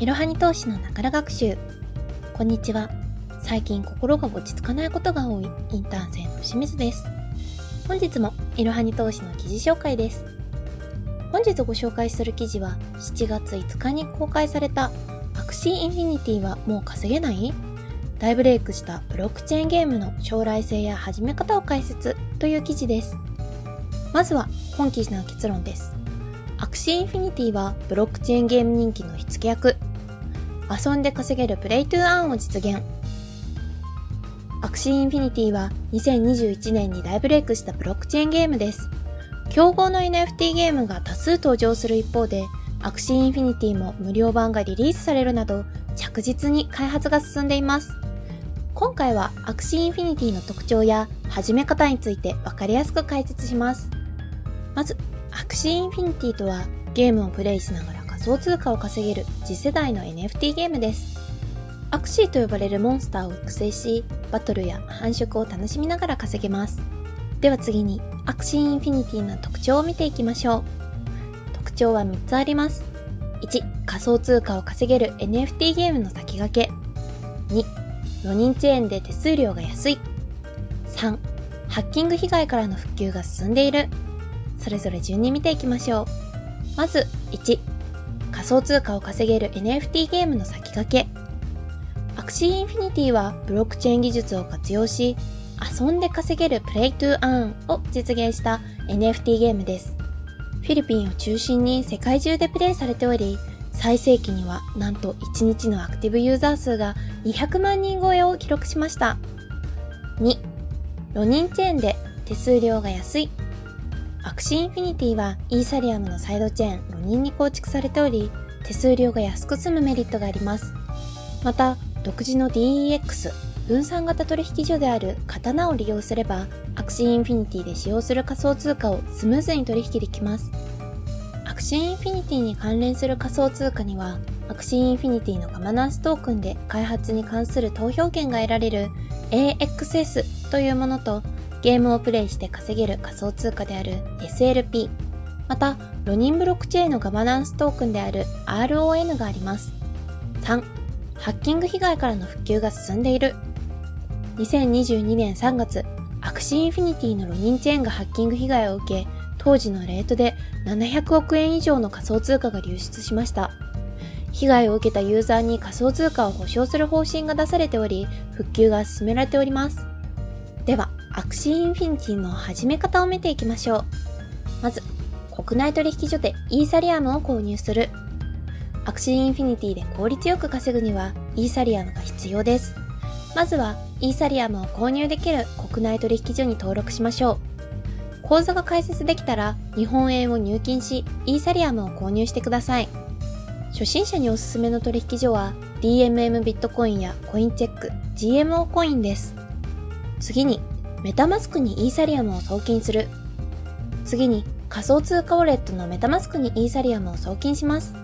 いろはに投資のながら学習。こんにちは。最近心が落ち着かないことが多い。インターン生の清水です。本日もいろはに投資の記事紹介です。本日ご紹介する記事は7月5日に公開されたアクシーインフィニティはもう稼げない？大ブレイクしたブロックチェーンゲームの将来性や始め方を解説という記事です。まずは本記事の結論です。アクシーインフィニティはブロックチェーンゲーム人気の火付け役。遊んで稼げる Play to Earn を実現。アクシーインフィニティは2021年に大ブレイクしたブロックチェーンゲームです。競合の NFT ゲームが多数登場する一方で、アクシーインフィニティも無料版がリリースされるなど、着実に開発が進んでいます。今回はアクシーインフィニティの特徴や始め方について分かりやすく解説します。まず、アクシーインフィニティとはゲームをプレイしながら仮想通貨を稼げる次世代の NFT ゲームです。アクシーと呼ばれるモンスターを育成し、バトルや繁殖を楽しみながら稼げます。では次に、アクシーインフィニティの特徴を見ていきましょう。特徴は3つあります。1、仮想通貨を稼げる NFT ゲームの先駆け。2、ロニンチェーンで手数料が安い。3、ハッキング被害からの復旧が進んでいる。それぞれ順に見ていきましょう。まず、1、仮想通貨を稼げる NFT ゲームの先駆け。アクシーインフィニティはブロックチェーン技術を活用し、遊んで稼げる Play to Earn を実現した NFT ゲームです。フィリピンを中心に世界中でプレイされており、最盛期にはなんと1日のアクティブユーザー数が200万人超えを記録しました。2、ロニンチェーンで手数料が安いアクシーインフィニティはイーサリアムのサイドチェーンロニンに構築されており、手数料が安く済むメリットがあります。また、独自の DEX、分散型取引所である刀を利用すれば、アクシーインフィニティで使用する仮想通貨をスムーズに取引できます。アクシーインフィニティに関連する仮想通貨には、アクシーインフィニティのガバナンストークンで開発に関する投票権が得られる AXS というものと、ゲームをプレイして稼げる仮想通貨である SLP、また、ロニンブロックチェーンのガバナンストークンである RON があります。3、ハッキング被害からの復旧が進んでいる。2022年3月、アクシーインフィニティのロニンチェーンがハッキング被害を受け、当時のレートで700億円以上の仮想通貨が流出しました。被害を受けたユーザーに仮想通貨を保証する方針が出されており、復旧が進められております。アクシーインフィニティの始め方を見ていきましょう。まず、国内取引所でイーサリアムを購入する。アクシーインフィニティで効率よく稼ぐにはイーサリアムが必要です。まずはイーサリアムを購入できる国内取引所に登録しましょう。口座が開設できたら日本円を入金しイーサリアムを購入してください。初心者におすすめの取引所は DMM ビットコインやコインチェック、GMO コインです。次にメタマスクにイーサリアムを送金する。次に仮想通貨ウォレットのメタマスクにイーサリアムを送金します。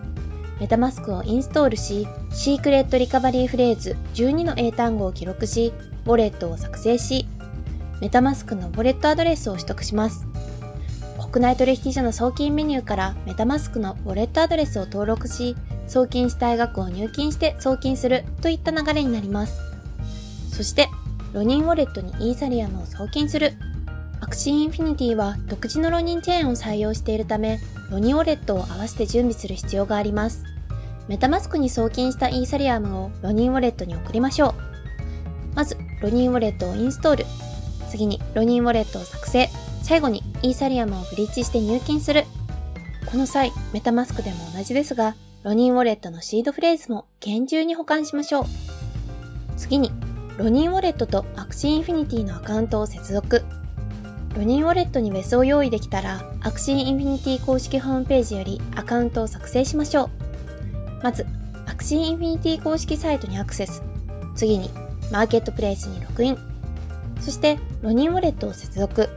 メタマスクをインストールし、シークレットリカバリーフレーズ12の英単語を記録し、ウォレットを作成し、メタマスクのウォレットアドレスを取得します。国内取引所の送金メニューからメタマスクのウォレットアドレスを登録し、送金したい額を入金して送金するといった流れになります。そして、ロニンウォレットにイーサリアムを送金する。アクシーインフィニティは独自のロニンチェーンを採用しているため、ロニンウォレットを合わせて準備する必要があります。メタマスクに送金したイーサリアムをロニンウォレットに送りましょう。まず、ロニンウォレットをインストール。次に、ロニンウォレットを作成。最後に、イーサリアムをブリッジして入金する。この際、メタマスクでも同じですが、ロニンウォレットのシードフレーズも厳重に保管しましょう。次に、ロニンウォレットとアクシーインフィニティのアカウントを接続。ロニンウォレットに WETH を用意できたら、アクシーインフィニティ公式ホームページよりアカウントを作成しましょう。まず、アクシーインフィニティ公式サイトにアクセス。次に、マーケットプレイスにログイン。そして、ロニンウォレットを接続。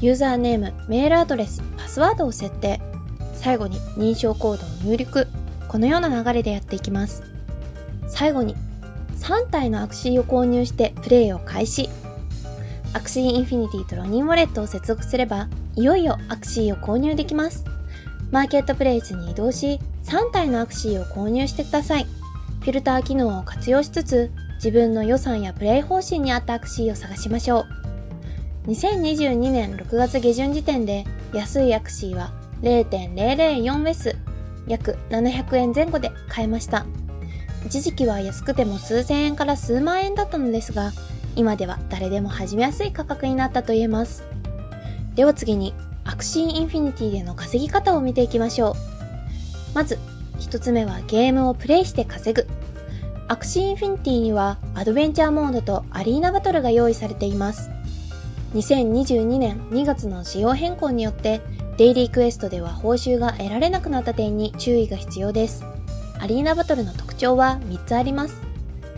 ユーザーネーム、メールアドレス、パスワードを設定。最後に認証コードを入力。このような流れでやっていきます。最後に3体のアクシーを購入してプレイを開始。アクシーインフィニティとロニンウォレットを接続すれば、いよいよアクシーを購入できます。マーケットプレイスに移動し、3体のアクシーを購入してください。フィルター機能を活用しつつ、自分の予算やプレイ方針に合ったアクシーを探しましょう。2022年6月下旬時点で安いアクシーは0.004ウェス、約700円前後で買えました。一時期は安くても数千円から数万円だったのですが、今では誰でも始めやすい価格になったと言えます。では次に、アクシーインフィニティでの稼ぎ方を見ていきましょう。まず、一つ目はゲームをプレイして稼ぐ。アクシーインフィニティにはアドベンチャーモードとアリーナバトルが用意されています。2022年2月の仕様変更によってデイリークエストでは報酬が得られなくなった点に注意が必要です。アリーナバトルの特徴は3つあります。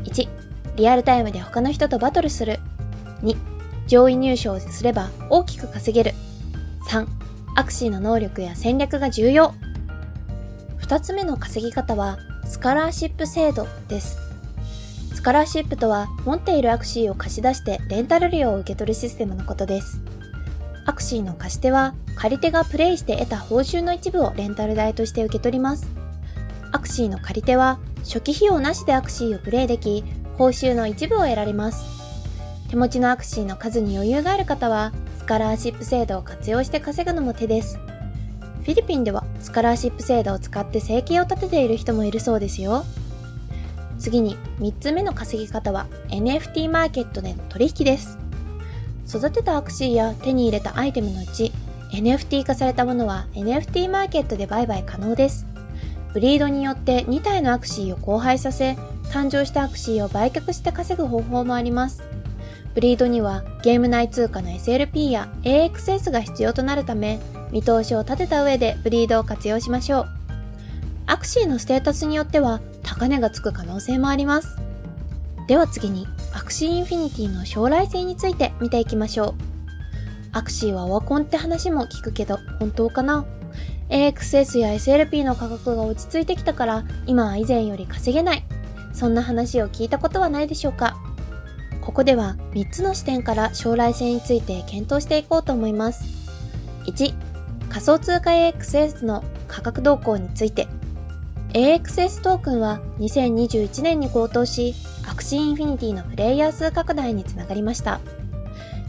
1、リアルタイムで他の人とバトルする。2、上位入賞すれば大きく稼げる。3、アクシーの能力や戦略が重要。2つ目の稼ぎ方はスカラーシップ制度です。スカラーシップとは持っているアクシーを貸し出してレンタル料を受け取るシステムのことです。アクシーの貸し手は借り手がプレイして得た報酬の一部をレンタル代として受け取ります。アクシーの借り手は初期費用なしでアクシーをプレイでき、報酬の一部を得られます。手持ちのアクシーの数に余裕がある方は、スカラーシップ制度を活用して稼ぐのも手です。フィリピンではスカラーシップ制度を使って生計を立てている人もいるそうですよ。次に3つ目の稼ぎ方は NFT マーケットでの取引です。育てたアクシーや手に入れたアイテムのうち NFT 化されたものは NFT マーケットで売買可能です。ブリードによって2体のアクシーを交配させ、誕生したアクシーを売却して稼ぐ方法もあります。ブリードにはゲーム内通貨の SLP や AXS が必要となるため、見通しを立てた上でブリードを活用しましょう。アクシーのステータスによっては高値がつく可能性もあります。では次に、アクシーインフィニティの将来性について見ていきましょう。アクシーはオワコンって話も聞くけど、本当かな？AXS や SLP の価格が落ち着いてきたから今は以前より稼げない。そんな話を聞いたことはないでしょうかここでは3つの視点から将来性について検討していこうと思います。1、仮想通貨 AXS の価格動向について。AXS トークンは2021年に高騰し、アクシーインフィニティのプレイヤー数拡大につながりました。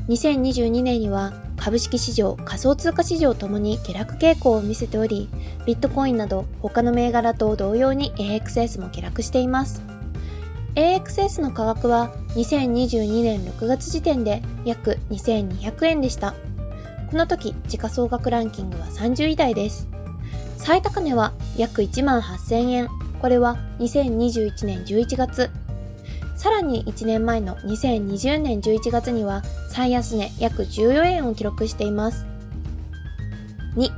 2022年には株式市場、仮想通貨市場ともに下落傾向を見せており、ビットコインなど他の銘柄と同様に AXS も下落しています。AXS の価格は2022年6月時点で約2200円でした。この時、時価総額ランキングは30位台です。最高値は約1万8000円。これは2021年11月さらに1年前の2020年11月には最安値約14円を記録しています。2、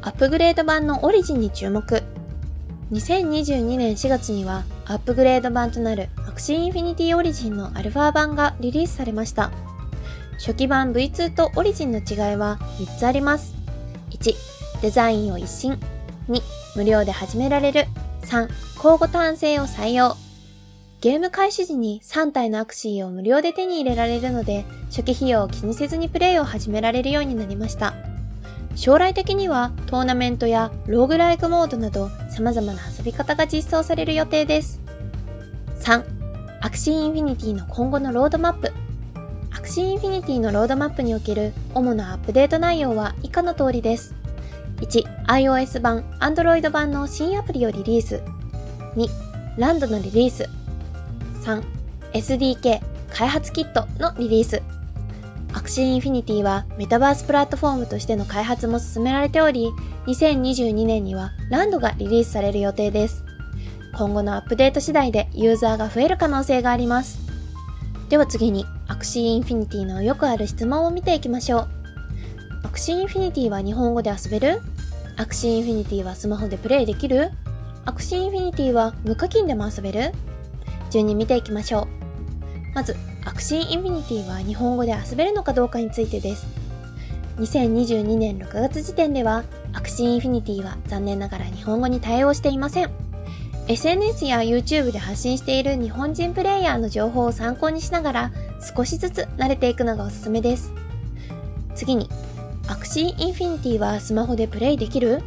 アップグレード版のオリジンに注目。2022年4月にはアップグレード版となるアクシーインフィニティオリジンのアルファ版がリリースされました。初期版 V2 とオリジンの違いは3つあります。1、デザインを一新。2、無料で始められる。3、交互単性を採用。ゲーム開始時に3体のアクシーを無料で手に入れられるので、初期費用を気にせずにプレイを始められるようになりました。将来的にはトーナメントやローグライクモードなど様々な遊び方が実装される予定です。3. アクシーインフィニティの今後のロードマップ。アクシーインフィニティのロードマップにおける主なアップデート内容は以下の通りです。1. iOS 版、Android 版の新アプリをリリース。2. ランドのリリース。3、SDK 開発キットのリリース。アクシーインフィニティはメタバースプラットフォームとしての開発も進められており、2022年にはランドがリリースされる予定です。今後のアップデート次第でユーザーが増える可能性があります。では次に、アクシーインフィニティのよくある質問を見ていきましょう。アクシーインフィニティは日本語で遊べる？アクシーインフィニティはスマホでプレイできる？アクシーインフィニティは無課金でも遊べる？順に見ていきましょう。まず、アクシーインフィニティは日本語で遊べるのかどうかについてです。2022年6月時点では、アクシーインフィニティは残念ながら日本語に対応していません。SNS や YouTube で発信している日本人プレイヤーの情報を参考にしながら少しずつ慣れていくのがおすすめです。次に、アクシーインフィニティはスマホでプレイできる？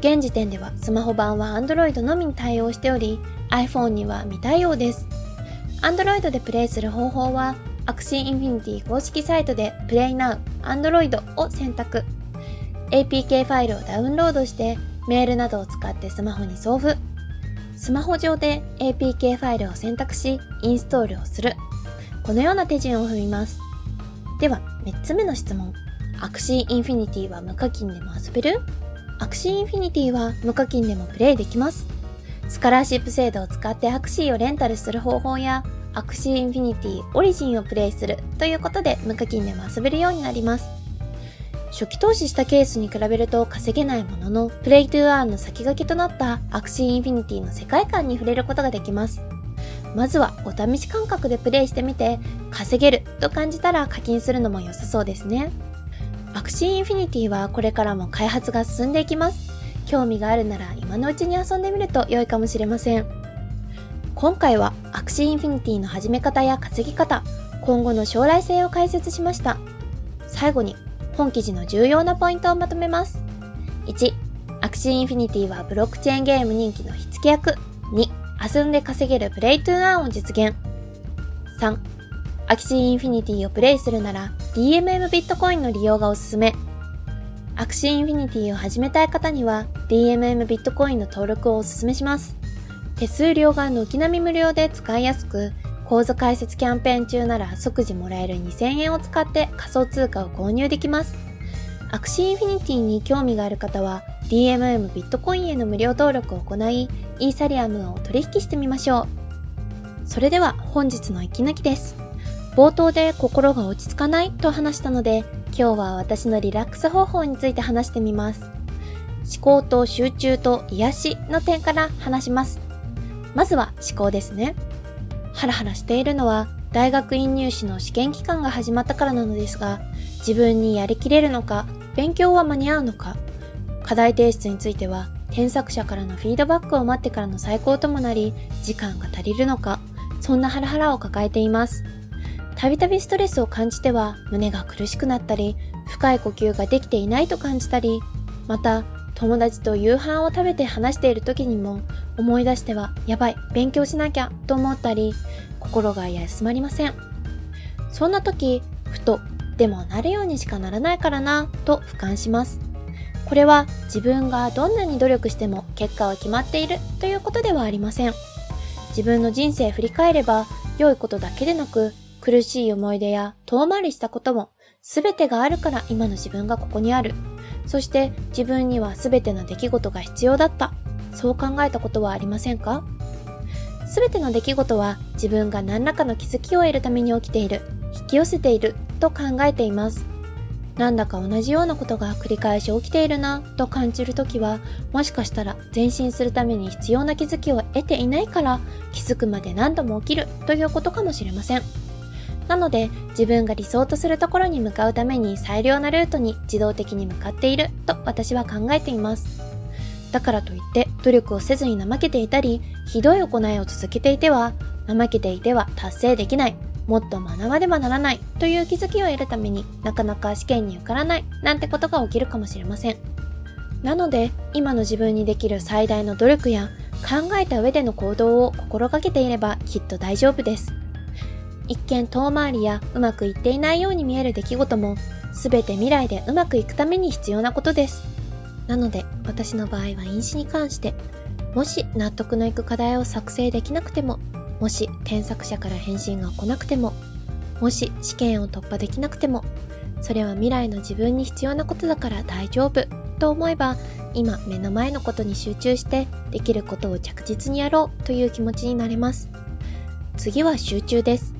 現時点ではスマホ版は Android のみに対応しており iPhone には未対応です。Android でプレイする方法はアクシーインフィニティ公式サイトで Play Now Android を選択。APK ファイルをダウンロードしてメールなどを使ってスマホに送付。スマホ上で APK ファイルを選択しインストールをする。このような手順を踏みます。では3つ目の質問。アクシーインフィニティは無課金でも遊べる？アクシーインフィニティは無課金でもプレイできます。スカラーシップ制度を使ってアクシーをレンタルする方法やアクシーインフィニティオリジンをプレイするということで無課金でも遊べるようになります初期投資したケースに比べると稼げないものの、 Play to Earn の先駆けとなったアクシーインフィニティの世界観に触れることができます。まずはお試し感覚でプレイしてみて、稼げると感じたら課金するのも良さそうですね。アクシーインフィニティはこれからも開発が進んでいきます。興味があるなら今のうちに遊んでみると良いかもしれません。今回はアクシーインフィニティの始め方や稼ぎ方、今後の将来性を解説しました。最後に本記事の重要なポイントをまとめます。1、アクシーインフィニティはブロックチェーンゲーム人気の火付け役。2、遊んで稼げる Play to Earn を実現。3、アクシーインフィニティをプレイするなら DMM ビットコインの利用がおすすめ。アクシーインフィニティを始めたい方には DMM ビットコインの登録をおすすめします。手数料が軒並み無料で使いやすく、口座開設キャンペーン中なら即時もらえる2000円を使って仮想通貨を購入できます。アクシーインフィニティに興味がある方は DMM ビットコインへの無料登録を行い、イーサリアムを取引してみましょう。それでは本日の息抜きです。冒頭で心が落ち着かないと話したので、今日は私のリラックス方法について話してみます。思考と集中と癒しの点から話します。まずは思考ですね。ハラハラしているのは大学院入試の試験期間が始まったからなのですが、自分にやりきれるのか、勉強は間に合うのか、課題提出については添削者からのフィードバックを待ってからの再考ともなり、時間が足りるのか、そんなハラハラを抱えています。たびたびストレスを感じては胸が苦しくなったり、深い呼吸ができていないと感じたり、また友達と夕飯を食べて話している時にも思い出してはやばい勉強しなきゃと思ったり心が休まりません。そんな時ふとでもなるようにしかならないからなと俯瞰します。これは自分がどんなに努力しても結果は決まっているということではありません。自分の人生振り返れば良いことだけでなく苦しい思い出や遠回りしたことも全てがあるから今の自分がここにあるそして自分には全ての出来事が必要だった。そう考えたことはありませんか？全ての出来事は自分が何らかの気づきを得るために起きている、引き寄せていると考えています。なんだか同じようなことが繰り返し起きているなと感じるときは、もしかしたら前進するために必要な気づきを得ていないから気づくまで何度も起きるということかもしれません。なので自分が理想とするところに向かうために最良なルートに自動的に向かっていると私は考えています。だからといって努力をせずに怠けていたり、ひどい行いを続けていては、怠けていては達成できない、もっと学ばねばならないという気づきを得るためになかなか試験に受からないなんてことが起きるかもしれません。なので今の自分にできる最大の努力や考えた上での行動を心がけていればきっと大丈夫です。一見遠回りやうまくいっていないように見える出来事も全て未来でうまくいくために必要なことです。なので私の場合は飲酒に関してもし納得のいく課題を作成できなくてももし添削者から返信が来なくてももし試験を突破できなくてもそれは未来の自分に必要なことだから大丈夫と思えば今目の前のことに集中してできることを着実にやろうという気持ちになれます次は集中です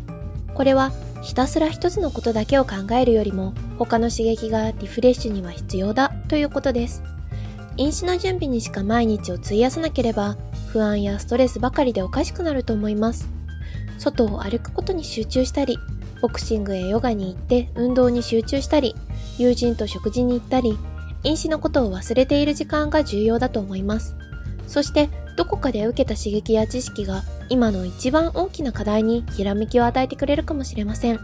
これはひたすら一つのことだけを考えるよりも他の刺激がリフレッシュには必要だということです。飲酒の準備にしか毎日を費やさなければ不安やストレスばかりでおかしくなると思います。外を歩くことに集中したり、ボクシングやヨガに行って運動に集中したり、友人と食事に行ったり、飲酒のことを忘れている時間が重要だと思います。そしてどこかで受けた刺激や知識が今の一番大きな課題にひらめきを与えてくれるかもしれません。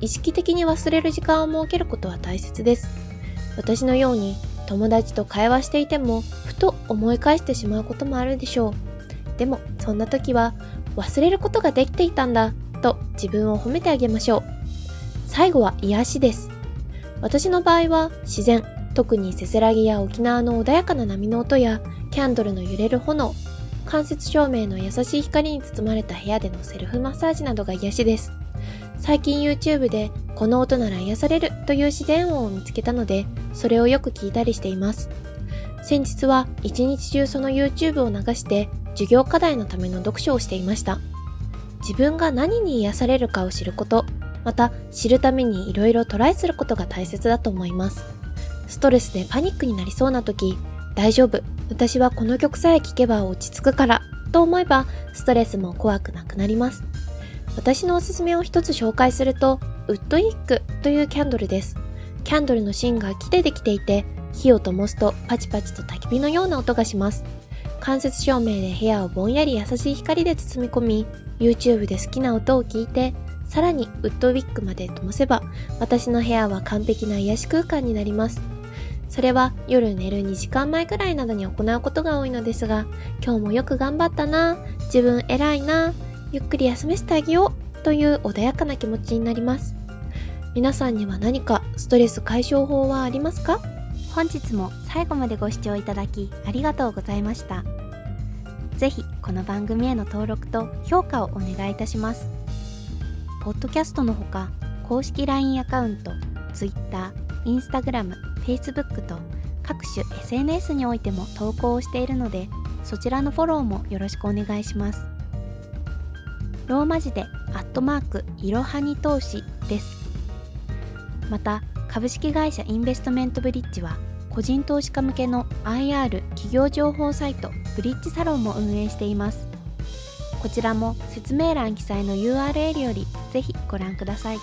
意識的に忘れる時間を設けることは大切です。私のように友達と会話していてもふと思い返してしまうこともあるでしょうでもそんな時は忘れることができていたんだと自分を褒めてあげましょう最後は癒しです私の場合は自然特にせせらぎや沖縄の穏やかな波の音やキャンドルの揺れる炎間接照明の優しい光に包まれた部屋でのセルフマッサージなどが癒しです。最近 YouTube でこの音なら癒されるという自然音を見つけたのでそれをよく聞いたりしています。先日は一日中その YouTube を流して授業課題のための読書をしていました。自分が何に癒されるかを知ることまた知るために色々トライすることが大切だと思います。ストレスでパニックになりそうな時大丈夫。私はこの曲さえ聴けば落ち着くから。と思えばストレスも怖くなくなります。私のおすすめを一つ紹介するとウッドイックというキャンドルです。キャンドルの芯が木でできていて火を灯すとパチパチと焚き火のような音がします。間接照明で部屋をぼんやり優しい光で包み込み YouTube で好きな音を聞いてさらにウッドウィックまで灯せば私の部屋は完璧な癒し空間になります。それは夜寝る2時間前くらいなどに行うことが多いのですが今日もよく頑張ったな自分偉いなゆっくり休めせてあげようという穏やかな気持ちになります皆さんには何かストレス解消法はありますか？本日も最後までご視聴いただきありがとうございました。ぜひこの番組への登録と評価をお願いいたします。ポッドキャストのほか公式 LINE アカウント、Twitter、Instagram、Facebook と各種 SNS においても投稿をしているのでそちらのフォローもよろしくお願いします。ローマ字でアットマークいろはに投資です。また株式会社インベストメントブリッジは個人投資家向けの IR 企業情報サイトブリッジサロンも運営しています。こちらも説明欄記載の URL よりぜひご覧ください。